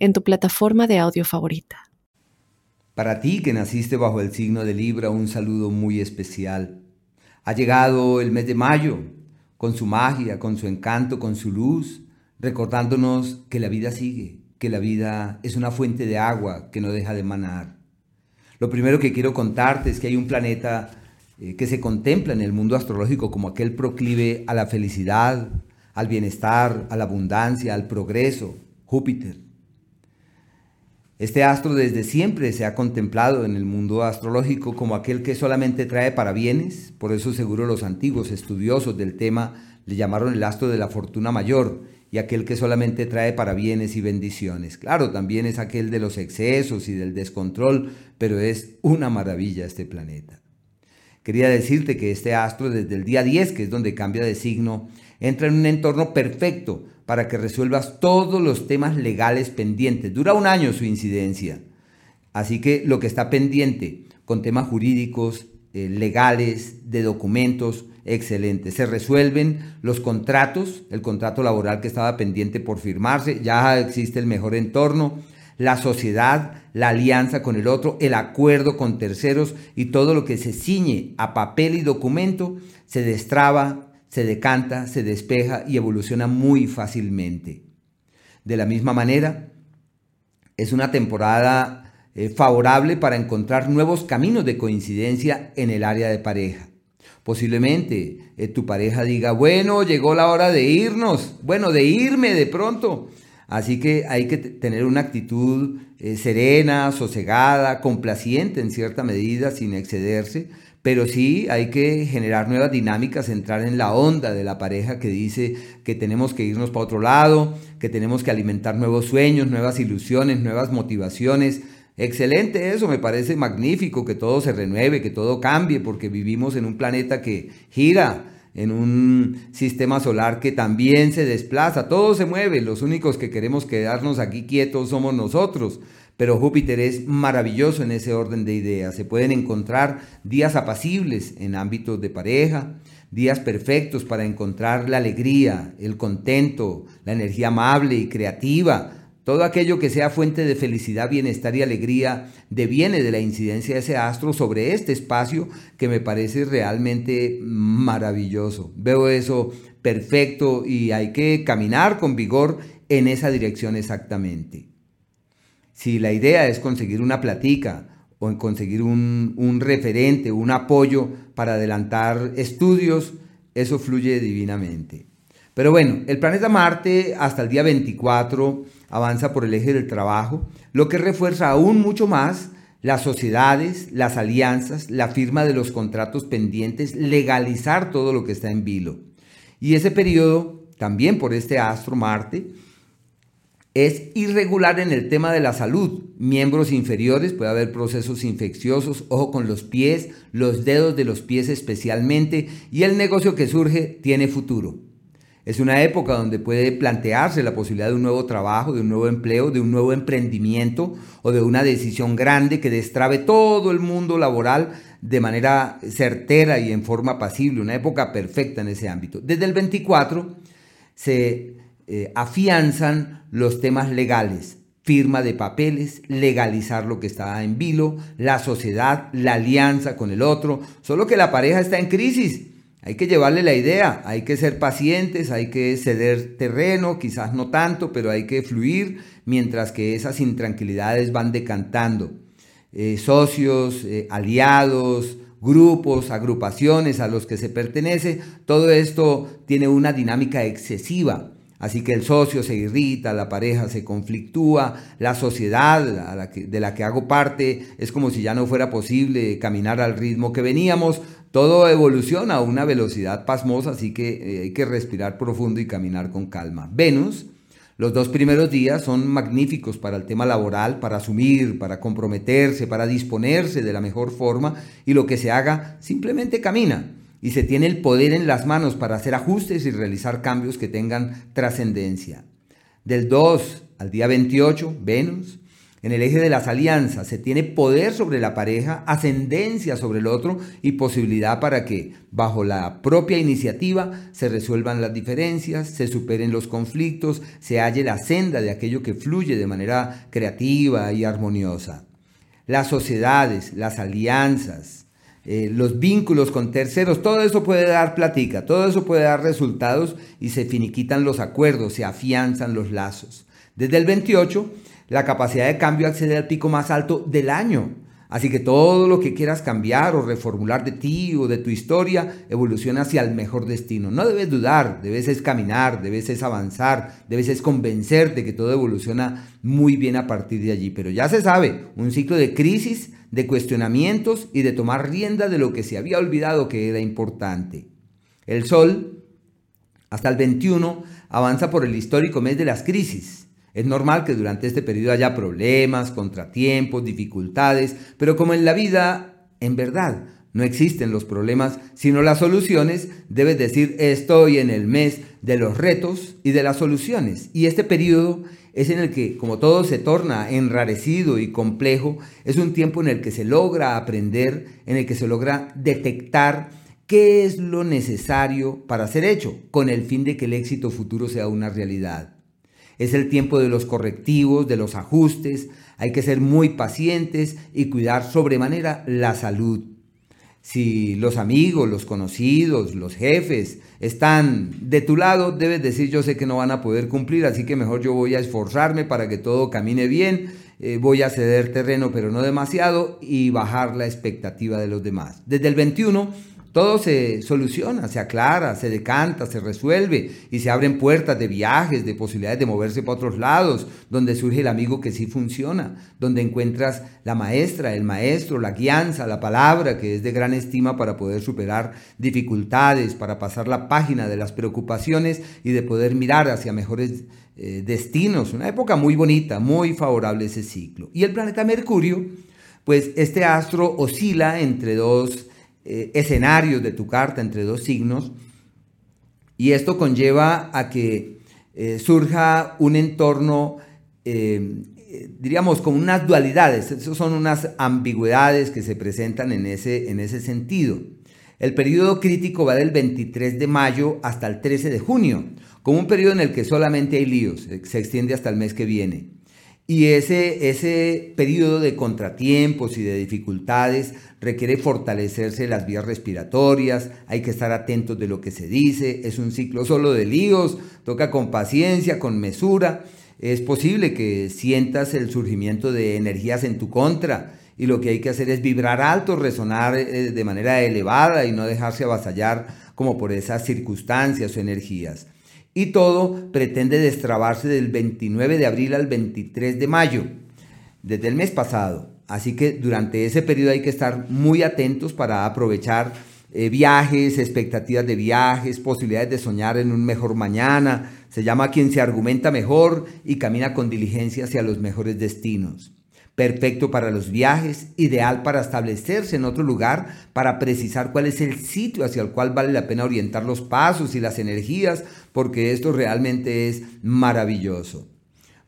en tu plataforma de audio favorita. Para ti que naciste bajo el signo de Libra, un saludo muy especial. Ha llegado el mes de mayo, con su magia, con su encanto, con su luz, recordándonos que la vida sigue, que la vida es una fuente de agua que no deja de manar. Lo primero que quiero contarte es que hay un planeta eh, que se contempla en el mundo astrológico como aquel proclive a la felicidad, al bienestar, a la abundancia, al progreso, Júpiter. Este astro desde siempre se ha contemplado en el mundo astrológico como aquel que solamente trae parabienes, por eso seguro los antiguos estudiosos del tema le llamaron el astro de la fortuna mayor y aquel que solamente trae parabienes y bendiciones. Claro, también es aquel de los excesos y del descontrol, pero es una maravilla este planeta. Quería decirte que este astro desde el día 10, que es donde cambia de signo, entra en un entorno perfecto para que resuelvas todos los temas legales pendientes. Dura un año su incidencia. Así que lo que está pendiente con temas jurídicos, eh, legales, de documentos, excelente. Se resuelven los contratos, el contrato laboral que estaba pendiente por firmarse, ya existe el mejor entorno, la sociedad, la alianza con el otro, el acuerdo con terceros y todo lo que se ciñe a papel y documento se destraba, se decanta, se despeja y evoluciona muy fácilmente. De la misma manera, es una temporada eh, favorable para encontrar nuevos caminos de coincidencia en el área de pareja. Posiblemente eh, tu pareja diga, bueno, llegó la hora de irnos, bueno, de irme de pronto. Así que hay que tener una actitud eh, serena, sosegada, complaciente en cierta medida, sin excederse, pero sí hay que generar nuevas dinámicas, entrar en la onda de la pareja que dice que tenemos que irnos para otro lado, que tenemos que alimentar nuevos sueños, nuevas ilusiones, nuevas motivaciones. Excelente eso, me parece magnífico que todo se renueve, que todo cambie, porque vivimos en un planeta que gira, en un sistema solar que también se desplaza, todo se mueve, los únicos que queremos quedarnos aquí quietos somos nosotros pero Júpiter es maravilloso en ese orden de ideas. Se pueden encontrar días apacibles en ámbitos de pareja, días perfectos para encontrar la alegría, el contento, la energía amable y creativa. Todo aquello que sea fuente de felicidad, bienestar y alegría deviene de la incidencia de ese astro sobre este espacio que me parece realmente maravilloso. Veo eso perfecto y hay que caminar con vigor en esa dirección exactamente. Si la idea es conseguir una platica o conseguir un, un referente, un apoyo para adelantar estudios, eso fluye divinamente. Pero bueno, el planeta Marte hasta el día 24 avanza por el eje del trabajo, lo que refuerza aún mucho más las sociedades, las alianzas, la firma de los contratos pendientes, legalizar todo lo que está en vilo. Y ese periodo, también por este astro Marte, es irregular en el tema de la salud. Miembros inferiores, puede haber procesos infecciosos, ojo con los pies, los dedos de los pies especialmente, y el negocio que surge tiene futuro. Es una época donde puede plantearse la posibilidad de un nuevo trabajo, de un nuevo empleo, de un nuevo emprendimiento o de una decisión grande que destrabe todo el mundo laboral de manera certera y en forma pasible. Una época perfecta en ese ámbito. Desde el 24 se eh, afianzan los temas legales, firma de papeles, legalizar lo que está en vilo, la sociedad, la alianza con el otro, solo que la pareja está en crisis. Hay que llevarle la idea, hay que ser pacientes, hay que ceder terreno, quizás no tanto, pero hay que fluir mientras que esas intranquilidades van decantando. Eh, socios, eh, aliados, grupos, agrupaciones a los que se pertenece, todo esto tiene una dinámica excesiva Así que el socio se irrita, la pareja se conflictúa, la sociedad de la que hago parte es como si ya no fuera posible caminar al ritmo que veníamos. Todo evoluciona a una velocidad pasmosa, así que eh, hay que respirar profundo y caminar con calma. Venus, Los dos primeros días son magníficos para el tema laboral, para asumir, para comprometerse, para disponerse de la mejor forma y lo que se haga simplemente camina y se tiene el poder en las manos para hacer ajustes y realizar cambios que tengan trascendencia. Del 2 al día 28, Venus, en el eje de las alianzas, se tiene poder sobre la pareja, ascendencia sobre el otro y posibilidad para que, bajo la propia iniciativa, se resuelvan las diferencias, se superen los conflictos, se halle la senda de aquello que fluye de manera creativa y armoniosa. Las sociedades, las alianzas, eh, los vínculos con terceros, todo eso puede dar platica, todo eso puede dar resultados y se finiquitan los acuerdos, se afianzan los lazos. Desde el 28 la capacidad de cambio accede al pico más alto del año. Así que todo lo que quieras cambiar o reformular de ti o de tu historia evoluciona hacia el mejor destino. No debes dudar, debes es caminar, debes es avanzar, debes es convencerte que todo evoluciona muy bien a partir de allí. Pero ya se sabe, un ciclo de crisis, de cuestionamientos y de tomar rienda de lo que se había olvidado que era importante. El Sol, hasta el 21, avanza por el histórico mes de las crisis es normal que durante este periodo haya problemas, contratiempos, dificultades, pero como en la vida, en verdad, no existen los problemas, sino las soluciones, debes decir, estoy en el mes de los retos y de las soluciones. Y este periodo es en el que, como todo se torna enrarecido y complejo, es un tiempo en el que se logra aprender, en el que se logra detectar qué es lo necesario para ser hecho, con el fin de que el éxito futuro sea una realidad. Es el tiempo de los correctivos, de los ajustes. Hay que ser muy pacientes y cuidar sobremanera la salud. Si los amigos, los conocidos, los jefes están de tu lado, debes decir yo sé que no van a poder cumplir, así que mejor yo voy a esforzarme para que todo camine bien, eh, voy a ceder terreno pero no demasiado y bajar la expectativa de los demás. Desde el 21 todo se soluciona, se aclara, se decanta, se resuelve y se abren puertas de viajes, de posibilidades de moverse para otros lados, donde surge el amigo que sí funciona, donde encuentras la maestra, el maestro, la guianza, la palabra que es de gran estima para poder superar dificultades, para pasar la página de las preocupaciones y de poder mirar hacia mejores eh, destinos. Una época muy bonita, muy favorable ese ciclo. Y el planeta Mercurio, pues este astro oscila entre dos eh, escenarios de tu carta entre dos signos y esto conlleva a que eh, surja un entorno, eh, diríamos, con unas dualidades, son unas ambigüedades que se presentan en ese, en ese sentido. El periodo crítico va del 23 de mayo hasta el 13 de junio, como un periodo en el que solamente hay líos, se extiende hasta el mes que viene. Y ese, ese periodo de contratiempos y de dificultades requiere fortalecerse las vías respiratorias, hay que estar atentos de lo que se dice, es un ciclo solo de líos, toca con paciencia, con mesura. Es posible que sientas el surgimiento de energías en tu contra y lo que hay que hacer es vibrar alto, resonar eh, de manera elevada y no dejarse avasallar como por esas circunstancias o energías y todo pretende destrabarse del 29 de abril al 23 de mayo, desde el mes pasado. Así que durante ese periodo hay que estar muy atentos para aprovechar eh, viajes, expectativas de viajes, posibilidades de soñar en un mejor mañana. Se llama quien se argumenta mejor y camina con diligencia hacia los mejores destinos perfecto para los viajes, ideal para establecerse en otro lugar, para precisar cuál es el sitio hacia el cual vale la pena orientar los pasos y las energías, porque esto realmente es maravilloso.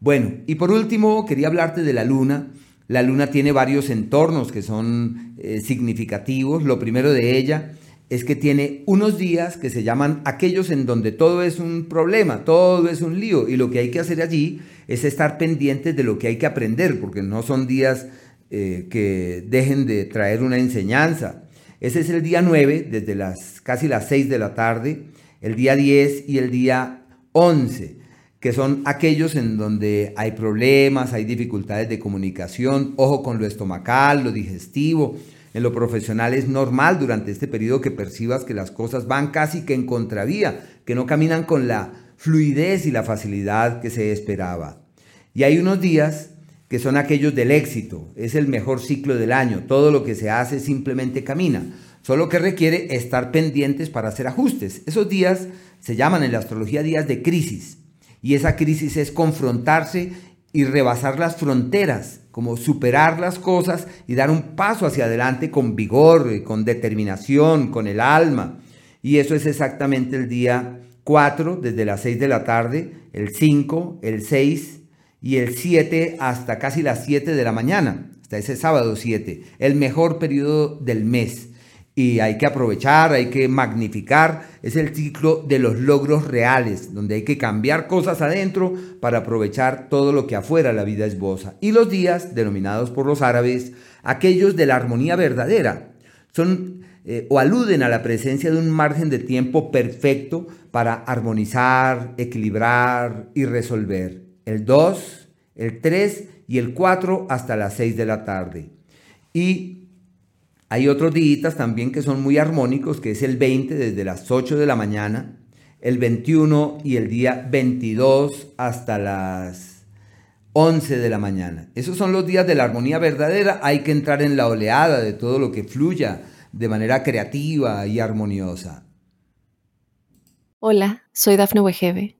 Bueno, y por último quería hablarte de la luna. La luna tiene varios entornos que son eh, significativos. Lo primero de ella es que tiene unos días que se llaman aquellos en donde todo es un problema, todo es un lío y lo que hay que hacer allí es estar pendientes de lo que hay que aprender, porque no son días eh, que dejen de traer una enseñanza. Ese es el día 9, desde las casi las 6 de la tarde, el día 10 y el día 11, que son aquellos en donde hay problemas, hay dificultades de comunicación, ojo con lo estomacal, lo digestivo, en lo profesional es normal durante este periodo que percibas que las cosas van casi que en contravía, que no caminan con la fluidez y la facilidad que se esperaba. Y hay unos días que son aquellos del éxito, es el mejor ciclo del año, todo lo que se hace simplemente camina, solo que requiere estar pendientes para hacer ajustes. Esos días se llaman en la astrología días de crisis Y esa crisis es confrontarse y rebasar las fronteras, como superar las cosas y dar un paso hacia adelante con vigor, con determinación, con el alma. Y eso es exactamente el día 4, desde las 6 de la tarde, el 5, el 6 y el 7 hasta casi las 7 de la mañana, hasta ese sábado 7, el mejor periodo del mes y hay que aprovechar, hay que magnificar. Es el ciclo de los logros reales, donde hay que cambiar cosas adentro para aprovechar todo lo que afuera la vida esboza. Y los días, denominados por los árabes, aquellos de la armonía verdadera, son eh, o aluden a la presencia de un margen de tiempo perfecto para armonizar, equilibrar y resolver. El 2, el 3 y el 4 hasta las 6 de la tarde. Y hay otros días también que son muy armónicos, que es el 20 desde las 8 de la mañana, el 21 y el día 22 hasta las 11 de la mañana. Esos son los días de la armonía verdadera. Hay que entrar en la oleada de todo lo que fluya de manera creativa y armoniosa. Hola, soy Dafne Wegebe